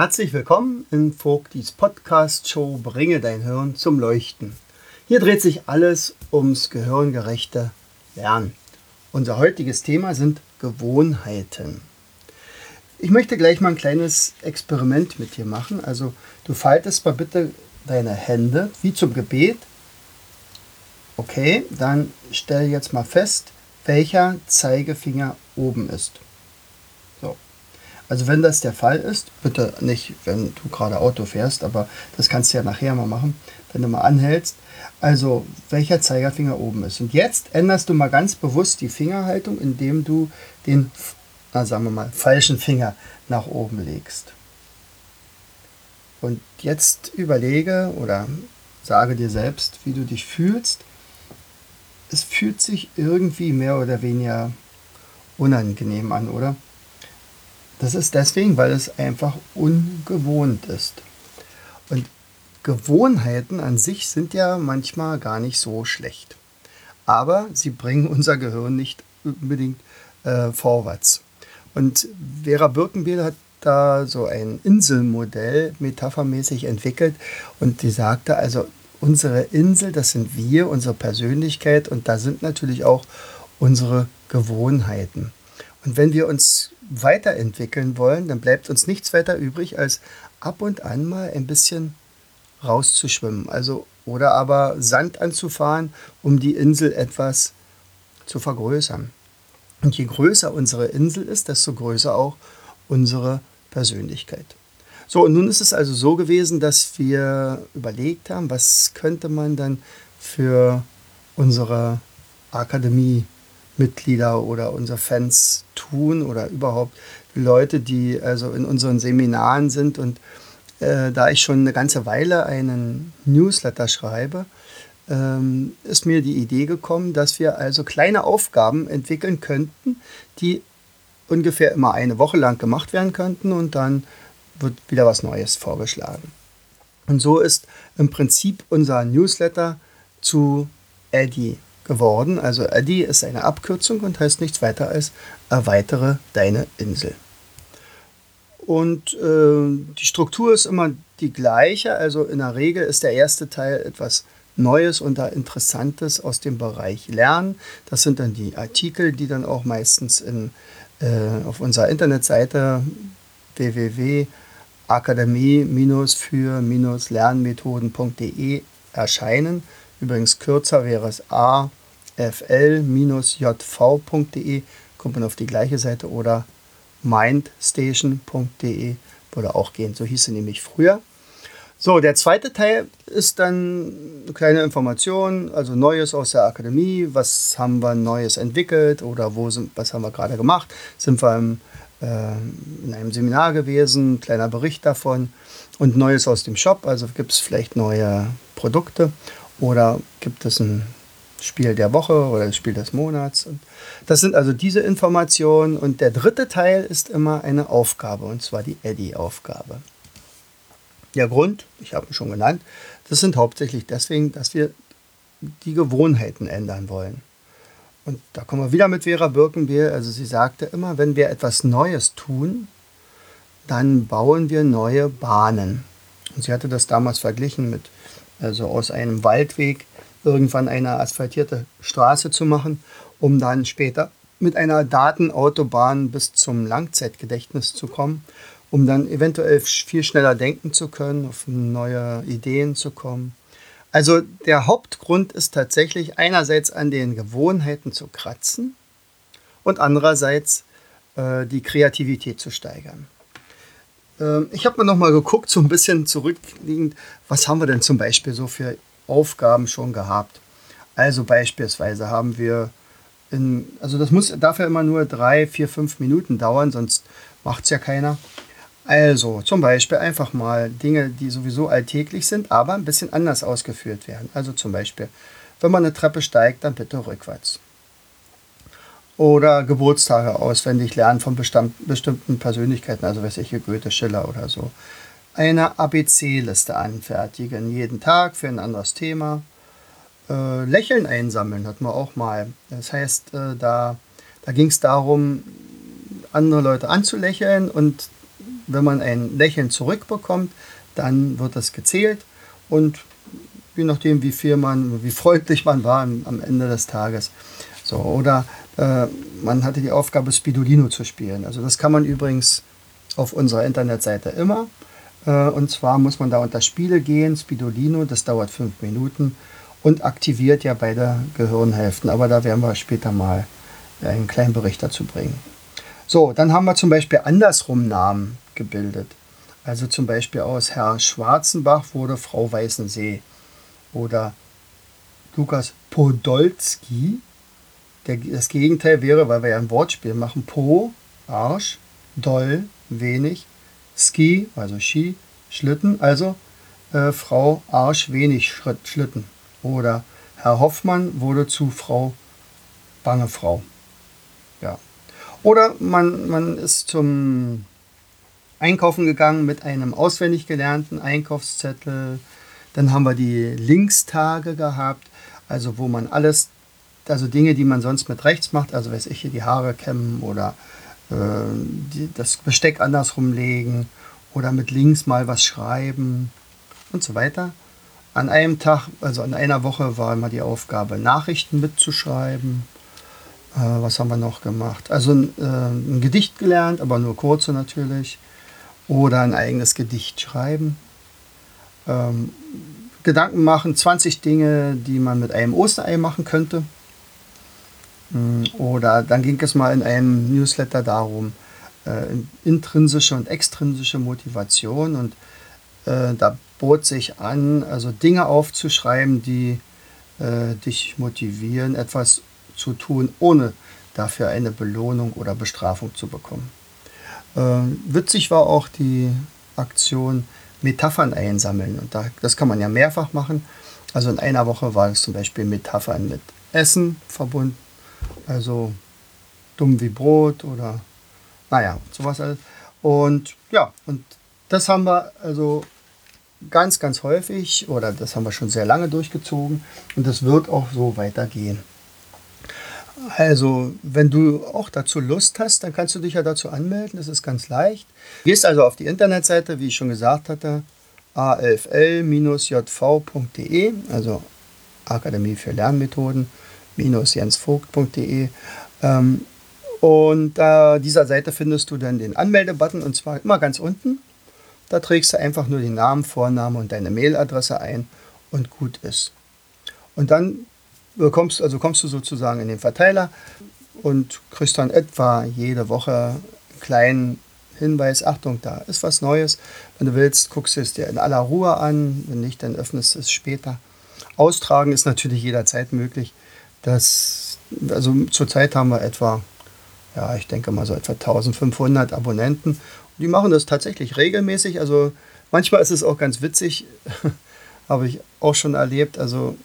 Herzlich willkommen in Vogtis Podcast-Show Bringe dein Hirn zum Leuchten. Hier dreht sich alles ums gehirngerechte Lernen. Unser heutiges Thema sind Gewohnheiten. Ich möchte gleich mal ein kleines Experiment mit dir machen. Also du faltest mal bitte deine Hände wie zum Gebet. Okay, dann stell jetzt mal fest, welcher Zeigefinger oben ist. Also wenn das der Fall ist, bitte nicht, wenn du gerade Auto fährst, aber das kannst du ja nachher mal machen, wenn du mal anhältst. Also welcher Zeigerfinger oben ist. Und jetzt änderst du mal ganz bewusst die Fingerhaltung, indem du den, na sagen wir mal, falschen Finger nach oben legst. Und jetzt überlege oder sage dir selbst, wie du dich fühlst. Es fühlt sich irgendwie mehr oder weniger unangenehm an, oder? Das ist deswegen, weil es einfach ungewohnt ist. Und Gewohnheiten an sich sind ja manchmal gar nicht so schlecht. Aber sie bringen unser Gehirn nicht unbedingt äh, vorwärts. Und Vera Birkenbiel hat da so ein Inselmodell metaphermäßig entwickelt und die sagte also, unsere Insel, das sind wir, unsere Persönlichkeit und da sind natürlich auch unsere Gewohnheiten. Und wenn wir uns weiterentwickeln wollen, dann bleibt uns nichts weiter übrig, als ab und an mal ein bisschen rauszuschwimmen. Also, oder aber Sand anzufahren, um die Insel etwas zu vergrößern. Und je größer unsere Insel ist, desto größer auch unsere Persönlichkeit. So, und nun ist es also so gewesen, dass wir überlegt haben, was könnte man dann für unsere Akademie Mitglieder oder unsere Fans tun oder überhaupt Leute, die also in unseren Seminaren sind. Und äh, da ich schon eine ganze Weile einen Newsletter schreibe, ähm, ist mir die Idee gekommen, dass wir also kleine Aufgaben entwickeln könnten, die ungefähr immer eine Woche lang gemacht werden könnten und dann wird wieder was Neues vorgeschlagen. Und so ist im Prinzip unser Newsletter zu Eddie geworden. Also Eddy ist eine Abkürzung und heißt nichts weiter als erweitere deine Insel. Und äh, die Struktur ist immer die gleiche. Also in der Regel ist der erste Teil etwas Neues und Interessantes aus dem Bereich Lernen. Das sind dann die Artikel, die dann auch meistens in, äh, auf unserer Internetseite www.akademie-für-lernmethoden.de erscheinen. Übrigens kürzer wäre es A fl-jv.de kommt man auf die gleiche Seite oder mindstation.de würde auch gehen. So hieß sie nämlich früher. So, der zweite Teil ist dann eine kleine Information, also Neues aus der Akademie. Was haben wir Neues entwickelt oder wo sind, was haben wir gerade gemacht? Sind wir im, äh, in einem Seminar gewesen? Kleiner Bericht davon. Und Neues aus dem Shop, also gibt es vielleicht neue Produkte oder gibt es ein Spiel der Woche oder das Spiel des Monats. Und das sind also diese Informationen. Und der dritte Teil ist immer eine Aufgabe, und zwar die Eddy-Aufgabe. Der Grund, ich habe ihn schon genannt, das sind hauptsächlich deswegen, dass wir die Gewohnheiten ändern wollen. Und da kommen wir wieder mit Vera Birkenbiel. Also sie sagte immer, wenn wir etwas Neues tun, dann bauen wir neue Bahnen. Und sie hatte das damals verglichen mit, also aus einem Waldweg irgendwann eine asphaltierte Straße zu machen, um dann später mit einer Datenautobahn bis zum Langzeitgedächtnis zu kommen, um dann eventuell viel schneller denken zu können, auf neue Ideen zu kommen. Also der Hauptgrund ist tatsächlich einerseits an den Gewohnheiten zu kratzen und andererseits äh, die Kreativität zu steigern. Ähm, ich habe mir noch mal geguckt, so ein bisschen zurückliegend, was haben wir denn zum Beispiel so für Aufgaben schon gehabt. Also beispielsweise haben wir, in, also das muss dafür immer nur drei, vier, fünf Minuten dauern, sonst macht es ja keiner. Also zum Beispiel einfach mal Dinge, die sowieso alltäglich sind, aber ein bisschen anders ausgeführt werden. Also zum Beispiel, wenn man eine Treppe steigt, dann bitte rückwärts. Oder Geburtstage auswendig lernen von bestimmten Persönlichkeiten, also weiß ich, Goethe, Schiller oder so. Eine ABC-Liste anfertigen, jeden Tag für ein anderes Thema. Äh, Lächeln einsammeln hatten wir auch mal. Das heißt, äh, da, da ging es darum, andere Leute anzulächeln und wenn man ein Lächeln zurückbekommt, dann wird das gezählt und je nachdem, wie viel man, wie freundlich man war am Ende des Tages. So, oder äh, man hatte die Aufgabe, Spidolino zu spielen. Also das kann man übrigens auf unserer Internetseite immer. Äh, und zwar muss man da unter Spiele gehen, Spidolino, das dauert fünf Minuten und aktiviert ja beide Gehirnhälften. Aber da werden wir später mal einen kleinen Bericht dazu bringen. So, dann haben wir zum Beispiel andersrum Namen gebildet. Also zum Beispiel aus Herr Schwarzenbach wurde Frau Weißensee. Oder Lukas Podolski. Der, das Gegenteil wäre, weil wir ja ein Wortspiel machen, Po, Arsch, Doll, wenig, Ski, also Ski, Schlitten, also äh, Frau Arsch, wenig Schritt, Schlitten. Oder Herr Hoffmann wurde zu Frau Bange Frau. Ja. Oder man, man ist zum Einkaufen gegangen mit einem auswendig gelernten Einkaufszettel. Dann haben wir die Linkstage gehabt, also wo man alles, also Dinge, die man sonst mit rechts macht, also weiß ich hier die Haare kämmen oder die, das Besteck andersrum legen oder mit links mal was schreiben und so weiter. An einem Tag, also an einer Woche war immer die Aufgabe, Nachrichten mitzuschreiben. Äh, was haben wir noch gemacht? Also äh, ein Gedicht gelernt, aber nur kurze natürlich oder ein eigenes Gedicht schreiben. Ähm, Gedanken machen, 20 Dinge, die man mit einem Osterei machen könnte. Mm, oder dann ging es mal in einem Newsletter darum, äh, intrinsische und extrinsische Motivation. Und äh, da bot sich an, also Dinge aufzuschreiben, die äh, dich motivieren, etwas zu tun, ohne dafür eine Belohnung oder Bestrafung zu bekommen. Ähm, witzig war auch die Aktion Metaphern einsammeln. Und da, das kann man ja mehrfach machen. Also in einer Woche war es zum Beispiel Metaphern mit Essen verbunden. Also dumm wie Brot oder naja, sowas alles. Und ja, und das haben wir also ganz, ganz häufig oder das haben wir schon sehr lange durchgezogen und das wird auch so weitergehen. Also, wenn du auch dazu Lust hast, dann kannst du dich ja dazu anmelden. Das ist ganz leicht. Gehst also auf die Internetseite, wie ich schon gesagt hatte, alfl-jv.de, also Akademie für Lernmethoden, jensvogt.de. Ähm, und äh, dieser Seite findest du dann den Anmeldebutton und zwar immer ganz unten. Da trägst du einfach nur den Namen, Vorname und deine Mailadresse ein und gut ist. Und dann kommst, also kommst du sozusagen in den Verteiler und kriegst dann etwa jede Woche einen kleinen Hinweis, Achtung, da ist was Neues. Wenn du willst, guckst du es dir in aller Ruhe an. Wenn nicht, dann öffnest du es später. Austragen ist natürlich jederzeit möglich. Das, also zurzeit haben wir etwa, ja, ich denke mal so etwa 1500 Abonnenten. Und die machen das tatsächlich regelmäßig. Also manchmal ist es auch ganz witzig, habe ich auch schon erlebt. Also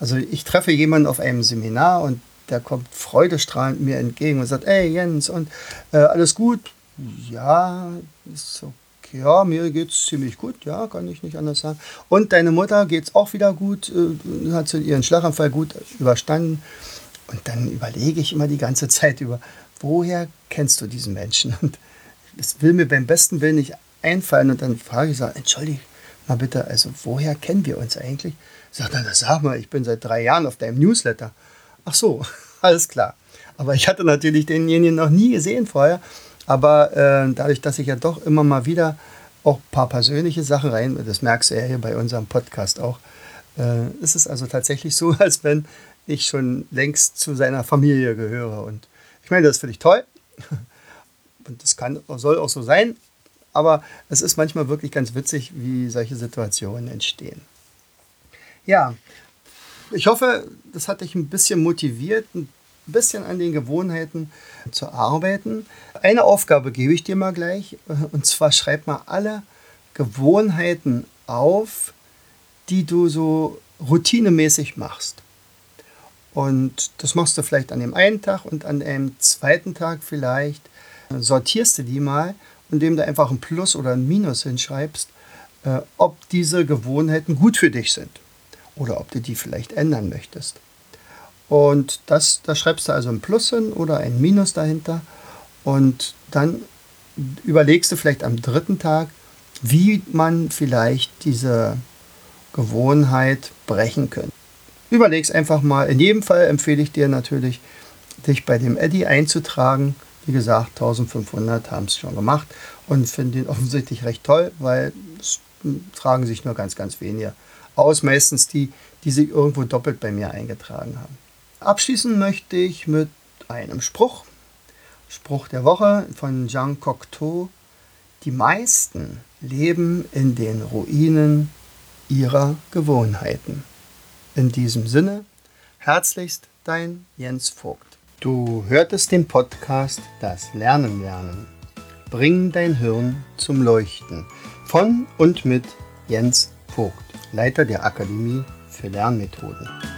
also ich treffe jemanden auf einem Seminar und der kommt freudestrahlend mir entgegen und sagt, ey Jens, und äh, alles gut? Ja, ist okay. Ja, mir geht es ziemlich gut, ja, kann ich nicht anders sagen. Und deine Mutter geht es auch wieder gut, äh, hat sie ihren Schlaganfall gut überstanden. Und dann überlege ich immer die ganze Zeit über, woher kennst du diesen Menschen? Und das will mir beim besten Willen nicht einfallen. Und dann frage ich, so, entschuldige mal bitte, also woher kennen wir uns eigentlich? Sagt er, sag mal, ich bin seit drei Jahren auf deinem Newsletter. Ach so, alles klar. Aber ich hatte natürlich denjenigen noch nie gesehen vorher. Aber äh, dadurch, dass ich ja doch immer mal wieder auch ein paar persönliche Sachen rein, das merkst du ja hier bei unserem Podcast auch, äh, ist es also tatsächlich so, als wenn ich schon längst zu seiner Familie gehöre. Und ich meine, das finde ich toll. Und das kann, soll auch so sein. Aber es ist manchmal wirklich ganz witzig, wie solche Situationen entstehen. Ja, ich hoffe, das hat dich ein bisschen motiviert, ein bisschen an den Gewohnheiten zu arbeiten. Eine Aufgabe gebe ich dir mal gleich, und zwar schreib mal alle Gewohnheiten auf, die du so routinemäßig machst. Und das machst du vielleicht an dem einen Tag und an dem zweiten Tag vielleicht sortierst du die mal, indem du einfach ein Plus oder ein Minus hinschreibst, äh, ob diese Gewohnheiten gut für dich sind oder ob du die vielleicht ändern möchtest. Und das, da schreibst du also ein Plus hin oder ein Minus dahinter und dann überlegst du vielleicht am dritten Tag, wie man vielleicht diese Gewohnheit brechen könnte. Überleg's einfach mal. In jedem Fall empfehle ich dir natürlich, dich bei dem Eddy einzutragen. Wie gesagt, 1500 haben es schon gemacht und finden ihn offensichtlich recht toll, weil es tragen sich nur ganz, ganz wenige aus. Meistens die, die sich irgendwo doppelt bei mir eingetragen haben. Abschließen möchte ich mit einem Spruch. Spruch der Woche von Jean Cocteau. Die meisten leben in den Ruinen ihrer Gewohnheiten. In diesem Sinne, herzlichst dein Jens Vogt. Du hörtest den Podcast Das Lernen lernen. Bring dein Hirn zum Leuchten von und mit Jens Vogt, Leiter der Akademie für Lernmethoden.